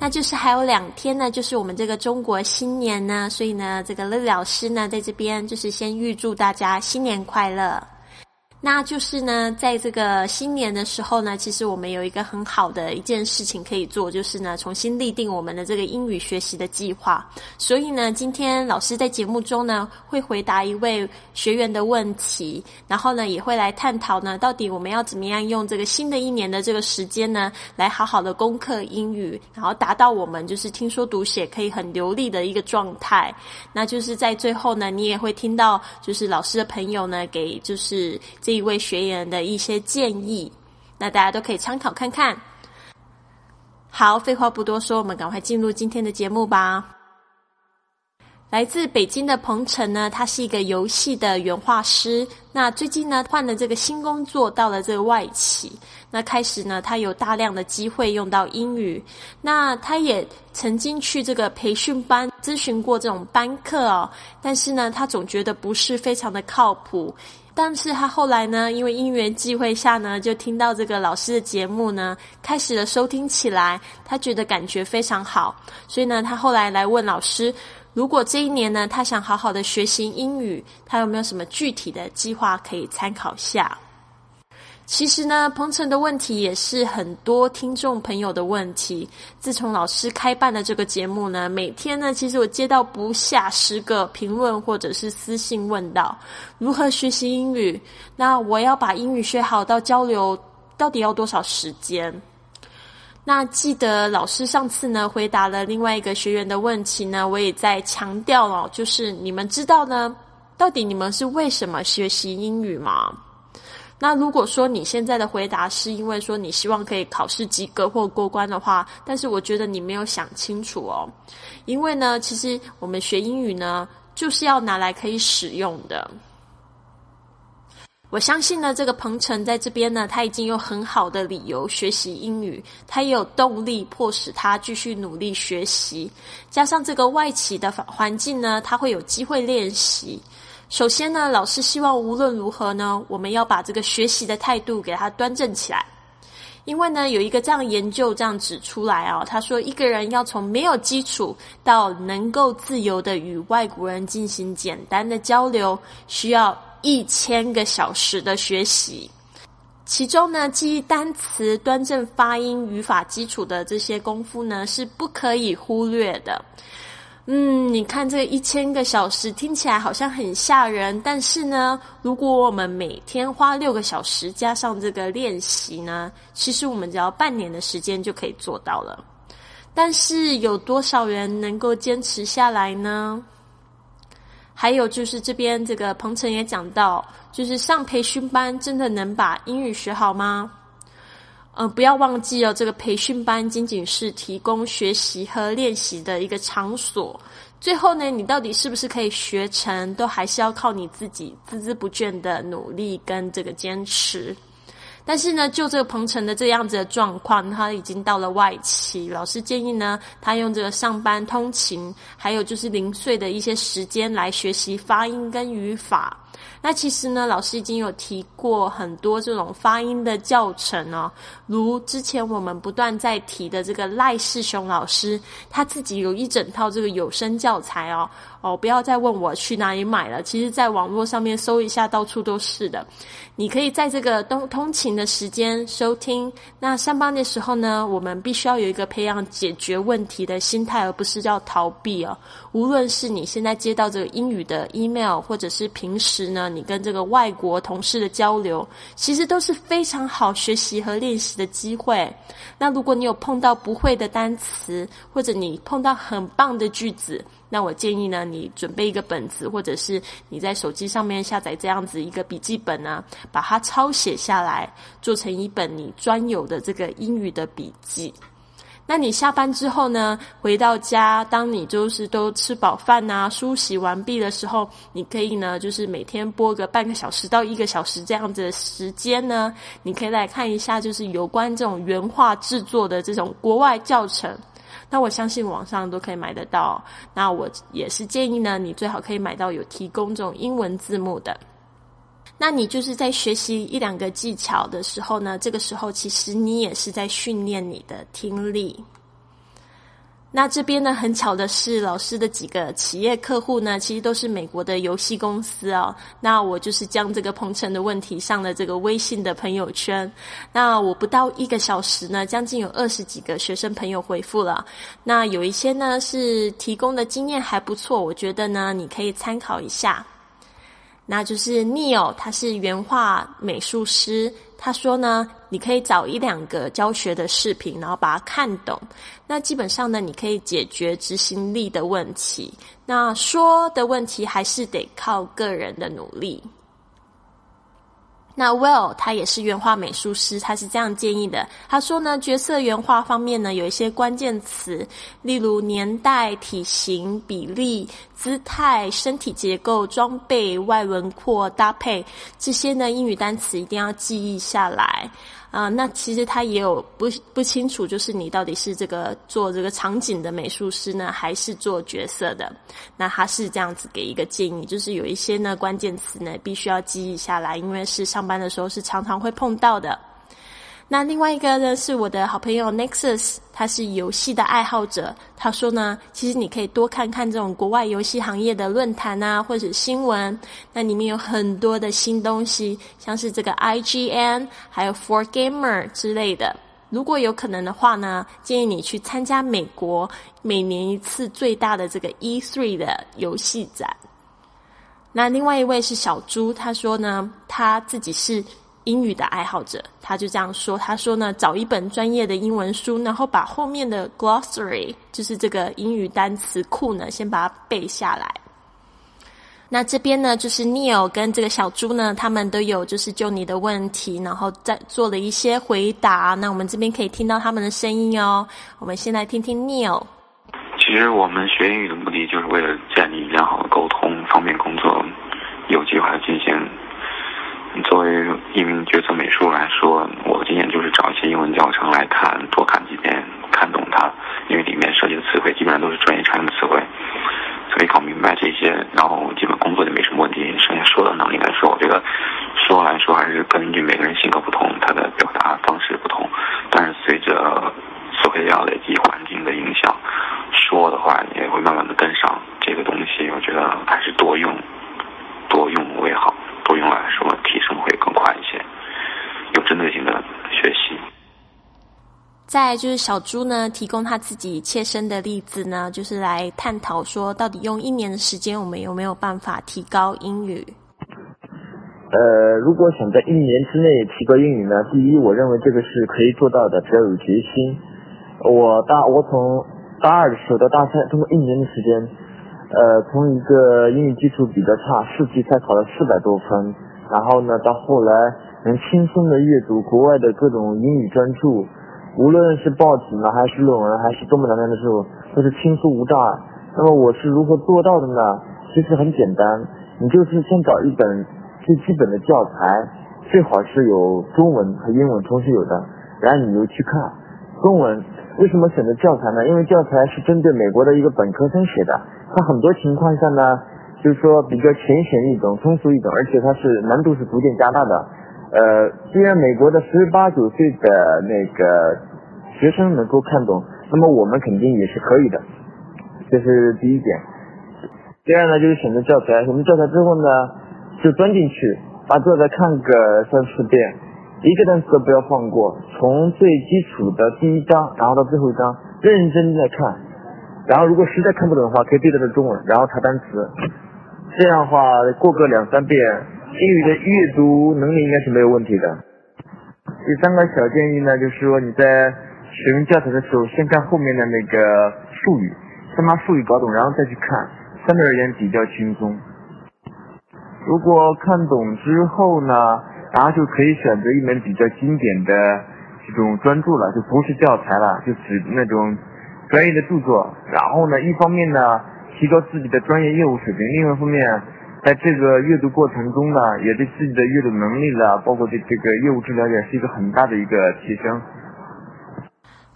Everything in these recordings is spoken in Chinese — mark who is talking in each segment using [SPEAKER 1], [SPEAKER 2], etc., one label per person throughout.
[SPEAKER 1] 那就是还有两天呢，就是我们这个中国新年呢，所以呢，这个乐老师呢，在这边就是先预祝大家新年快乐。那就是呢，在这个新年的时候呢，其实我们有一个很好的一件事情可以做，就是呢，重新立定我们的这个英语学习的计划。所以呢，今天老师在节目中呢，会回答一位学员的问题，然后呢，也会来探讨呢，到底我们要怎么样用这个新的一年的这个时间呢，来好好的攻克英语，然后达到我们就是听说读写可以很流利的一个状态。那就是在最后呢，你也会听到就是老师的朋友呢，给就是。这一位学员的一些建议，那大家都可以参考看看。好，废话不多说，我们赶快进入今天的节目吧。来自北京的彭程呢，他是一个游戏的原画师。那最近呢，换了这个新工作，到了这个外企。那开始呢，他有大量的机会用到英语。那他也曾经去这个培训班咨询过这种班课哦，但是呢，他总觉得不是非常的靠谱。但是他后来呢，因为因缘际会下呢，就听到这个老师的节目呢，开始了收听起来，他觉得感觉非常好，所以呢，他后来来问老师，如果这一年呢，他想好好的学习英语，他有没有什么具体的计划可以参考下？其实呢，鹏程的问题也是很多听众朋友的问题。自从老师开办了这个节目呢，每天呢，其实我接到不下十个评论或者是私信问到如何学习英语。那我要把英语学好到交流，到底要多少时间？那记得老师上次呢回答了另外一个学员的问题呢，我也在强调哦，就是你们知道呢，到底你们是为什么学习英语吗？那如果说你现在的回答是因为说你希望可以考试及格或过关的话，但是我觉得你没有想清楚哦，因为呢，其实我们学英语呢，就是要拿来可以使用的。我相信呢，这个鹏程在这边呢，他已经有很好的理由学习英语，他也有动力迫使他继续努力学习，加上这个外企的环境呢，他会有机会练习。首先呢，老师希望无论如何呢，我们要把这个学习的态度给它端正起来。因为呢，有一个这样研究这样指出来啊，他说一个人要从没有基础到能够自由的与外国人进行简单的交流，需要一千个小时的学习。其中呢，记忆单词、端正发音、语法基础的这些功夫呢，是不可以忽略的。嗯，你看这一千个小时听起来好像很吓人，但是呢，如果我们每天花六个小时加上这个练习呢，其实我们只要半年的时间就可以做到了。但是有多少人能够坚持下来呢？还有就是这边这个彭程也讲到，就是上培训班真的能把英语学好吗？呃，不要忘记哦，这个培训班仅仅是提供学习和练习的一个场所。最后呢，你到底是不是可以学成，都还是要靠你自己孜孜不倦的努力跟这个坚持。但是呢，就这个鹏程的这样子的状况，他已经到了外企，老师建议呢，他用这个上班通勤，还有就是零碎的一些时间来学习发音跟语法。那其实呢，老师已经有提过很多这种发音的教程哦，如之前我们不断在提的这个赖世雄老师，他自己有一整套这个有声教材哦。哦，不要再问我去哪里买了，其实在网络上面搜一下，到处都是的。你可以在这个通通勤的时间收听。那上班的时候呢，我们必须要有一个培养解决问题的心态，而不是要逃避哦。无论是你现在接到这个英语的 email，或者是平时呢，你跟这个外国同事的交流，其实都是非常好学习和练习的机会。那如果你有碰到不会的单词，或者你碰到很棒的句子，那我建议呢，你准备一个本子，或者是你在手机上面下载这样子一个笔记本呢，把它抄写下来，做成一本你专有的这个英语的笔记。那你下班之后呢，回到家，当你就是都吃饱饭啊、梳洗完毕的时候，你可以呢，就是每天播个半个小时到一个小时这样子的时间呢，你可以来看一下，就是有关这种原画制作的这种国外教程。那我相信网上都可以买得到。那我也是建议呢，你最好可以买到有提供这种英文字幕的。那你就是在学习一两个技巧的时候呢，这个时候其实你也是在训练你的听力。那这边呢，很巧的是，老师的几个企业客户呢，其实都是美国的游戏公司哦。那我就是将这个鹏程的问题上了这个微信的朋友圈。那我不到一个小时呢，将近有二十几个学生朋友回复了。那有一些呢是提供的经验还不错，我觉得呢你可以参考一下。那就是 Neil，他是原画美术师。他说呢，你可以找一两个教学的视频，然后把它看懂。那基本上呢，你可以解决执行力的问题。那说的问题还是得靠个人的努力。那 Well 他也是原画美术师，他是这样建议的。他说呢，角色原画方面呢，有一些关键词，例如年代、体型、比例、姿态、身体结构、装备、外轮廓、搭配这些呢，英语单词一定要记忆下来。啊，那其实他也有不不清楚，就是你到底是这个做这个场景的美术师呢，还是做角色的？那他是这样子给一个建议，就是有一些呢关键词呢必须要记忆下来，因为是上班的时候是常常会碰到的。那另外一个呢，是我的好朋友 Nexus，他是游戏的爱好者。他说呢，其实你可以多看看这种国外游戏行业的论坛啊，或者新闻，那里面有很多的新东西，像是这个 IGN，还有 For Gamer 之类的。如果有可能的话呢，建议你去参加美国每年一次最大的这个 E3 的游戏展。那另外一位是小猪，他说呢，他自己是。英语的爱好者，他就这样说：“他说呢，找一本专业的英文书，然后把后面的 glossary，就是这个英语单词库呢，先把它背下来。那这边呢，就是 Neil 跟这个小猪呢，他们都有就是就你的问题，然后再做了一些回答。那我们这边可以听到他们的声音哦。我们先来听听 Neil。
[SPEAKER 2] 其实我们学英语的目的，就是为了建立良好的沟通，方便工作，有计划的进行。”来说，我的经验就是找一些英文教程来看，多看几遍，看懂它，因为里面涉及的词汇基本上都是专业常用的词汇，所以搞明白这些，然后基本工作就没什么问题。剩下说的能力来说，我觉得说来说还是根据每个人性格不同，他的表达方式不同，但是随着词汇量累积、环境的影响，说的话也会慢慢的跟上。这个东西，我觉得还是多用，多用为好。多用来说，提升会更快一些，有针对性的学习。
[SPEAKER 1] 再就是小猪呢，提供他自己切身的例子呢，就是来探讨说，到底用一年的时间，我们有没有办法提高英语？
[SPEAKER 3] 呃，如果想在一年之内提高英语呢，第一，我认为这个是可以做到的，只要有决心。我大我从大二的时候到大三，通过一年的时间。呃，从一个英语基础比较差，四级才考了四百多分，然后呢，到后来能轻松的阅读国外的各种英语专著，无论是报纸呢，还是论文，还是中文难的时候，都是轻松无障碍。那么我是如何做到的呢？其实很简单，你就是先找一本最基本的教材，最好是有中文和英文同时有的，然后你就去看中文。为什么选择教材呢？因为教材是针对美国的一个本科生写的。它很多情况下呢，就是说比较浅显易懂、通俗易懂，而且它是难度是逐渐加大的。呃，虽然美国的十八九岁的那个学生能够看懂，那么我们肯定也是可以的。这是第一点。第二呢，就是选择教材。选择教材之后呢，就钻进去，把教材看个三四遍，一个单词都不要放过，从最基础的第一章，然后到最后一章，认认真真的看。然后，如果实在看不懂的话，可以对着的中文，然后查单词。这样的话，过个两三遍，英语的阅读能力应该是没有问题的。第三个小建议呢，就是说你在使用教材的时候，先看后面的那个术语，先把术语搞懂，然后再去看，相对而言比较轻松。如果看懂之后呢，然后就可以选择一门比较经典的这种专注了，就不是教材了，就指那种专业的著作。然后呢，一方面呢，提高自己的专业业务水平；另外一方面，在这个阅读过程中呢，也对自己的阅读能力了，包括对这个业务治疗也是一个很大的一个提升。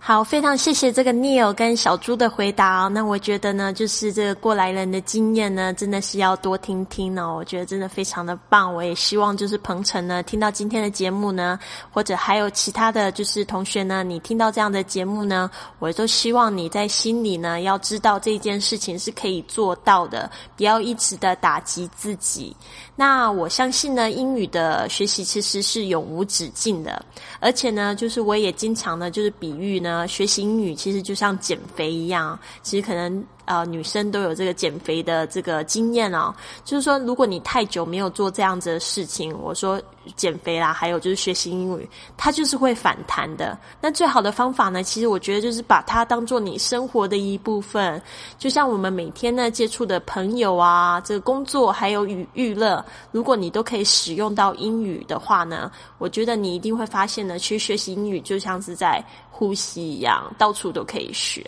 [SPEAKER 1] 好，非常谢谢这个 Neil 跟小猪的回答。那我觉得呢，就是这个过来人的经验呢，真的是要多听听哦。我觉得真的非常的棒。我也希望就是鹏程呢，听到今天的节目呢，或者还有其他的就是同学呢，你听到这样的节目呢，我都希望你在心里呢，要知道这件事情是可以做到的，不要一直的打击自己。那我相信呢，英语的学习其实是永无止境的，而且呢，就是我也经常呢，就是比喻呢，学习英语其实就像减肥一样，其实可能。啊，女生都有这个减肥的这个经验哦。就是说，如果你太久没有做这样子的事情，我说减肥啦，还有就是学习英语，它就是会反弹的。那最好的方法呢，其实我觉得就是把它当做你生活的一部分。就像我们每天呢接触的朋友啊，这个工作还有娱娱乐，如果你都可以使用到英语的话呢，我觉得你一定会发现呢，其实学习英语就像是在呼吸一样，到处都可以学。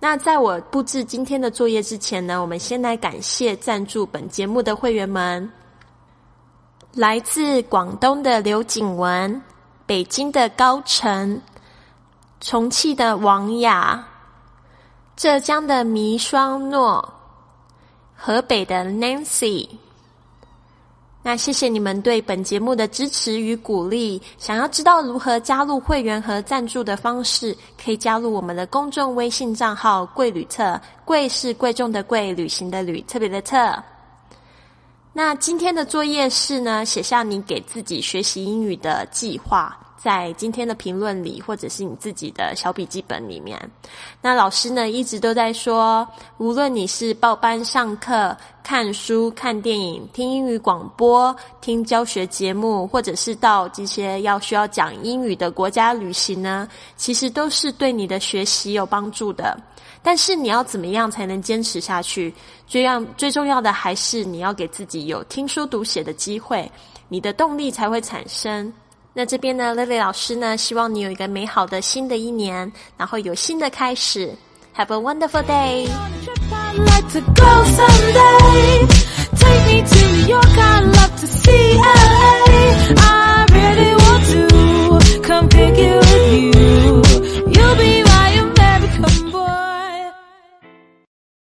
[SPEAKER 1] 那在我布置今天的作业之前呢，我们先来感谢赞助本节目的会员们：来自广东的刘景文、北京的高晨、重庆的王雅、浙江的迷双诺、河北的 Nancy。那谢谢你们对本节目的支持与鼓励。想要知道如何加入会员和赞助的方式，可以加入我们的公众微信账号“贵旅特”，贵是贵重的贵，旅行的旅，特别的特。那今天的作业是呢，写下你给自己学习英语的计划。在今天的评论里，或者是你自己的小笔记本里面，那老师呢一直都在说，无论你是报班上课、看书、看电影、听英语广播、听教学节目，或者是到这些要需要讲英语的国家旅行呢，其实都是对你的学习有帮助的。但是你要怎么样才能坚持下去？最要最重要的还是你要给自己有听说读写的机会，你的动力才会产生。那这边呢 lily 老师呢希望你有一个美好的新的一年然后有新的开始 have a wonderful day
[SPEAKER 4] Let's go some day take me to new york i'd love to see la i really want to come pick with you you'll be